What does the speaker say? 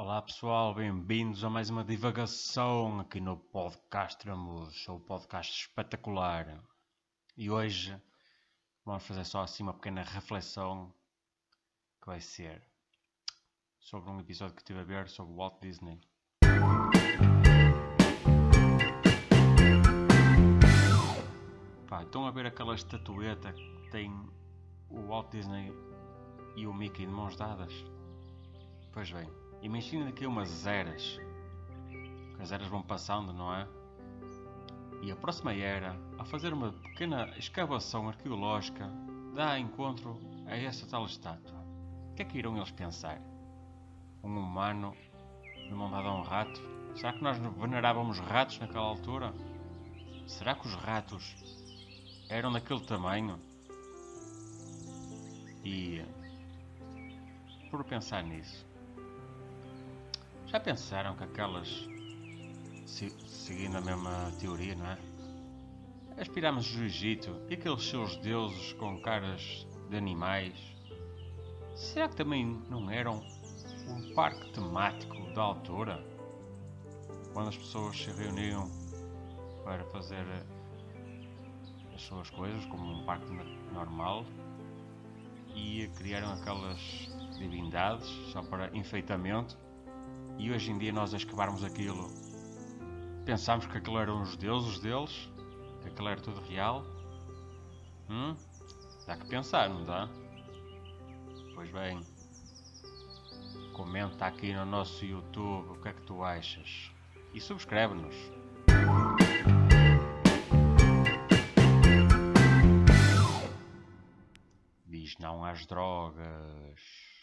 Olá pessoal, bem-vindos a mais uma divagação aqui no podcast Tramus, o podcast espetacular. E hoje vamos fazer só assim uma pequena reflexão que vai ser sobre um episódio que estive a ver sobre Walt Disney. Pá, estão a ver aquela estatueta que tem o Walt Disney e o Mickey de mãos dadas? Pois bem, imagina aqui umas eras. As eras vão passando, não é? E a próxima era, a fazer uma pequena escavação arqueológica, dá encontro a essa tal estátua. O que é que irão eles pensar? Um humano de mão dada a um rato? Será que nós venerávamos ratos naquela altura? Será que os ratos eram daquele tamanho? E por pensar nisso, já pensaram que aquelas, se- seguindo a mesma teoria, não é? As pirâmides do Egito e aqueles seus deuses com caras de animais, será que também não eram um parque temático da altura? Quando as pessoas se reuniam para fazer eh, as suas coisas, como um parque no- normal, e criaram aquelas divindades só para enfeitamento e hoje em dia nós escavarmos aquilo. Pensámos que aquilo eram os deuses deles que aquilo era tudo real. Hum? dá que pensar, não dá? pois bem comenta aqui no nosso YouTube o que é que tu achas. E subscreve-nos. Diz não às drogas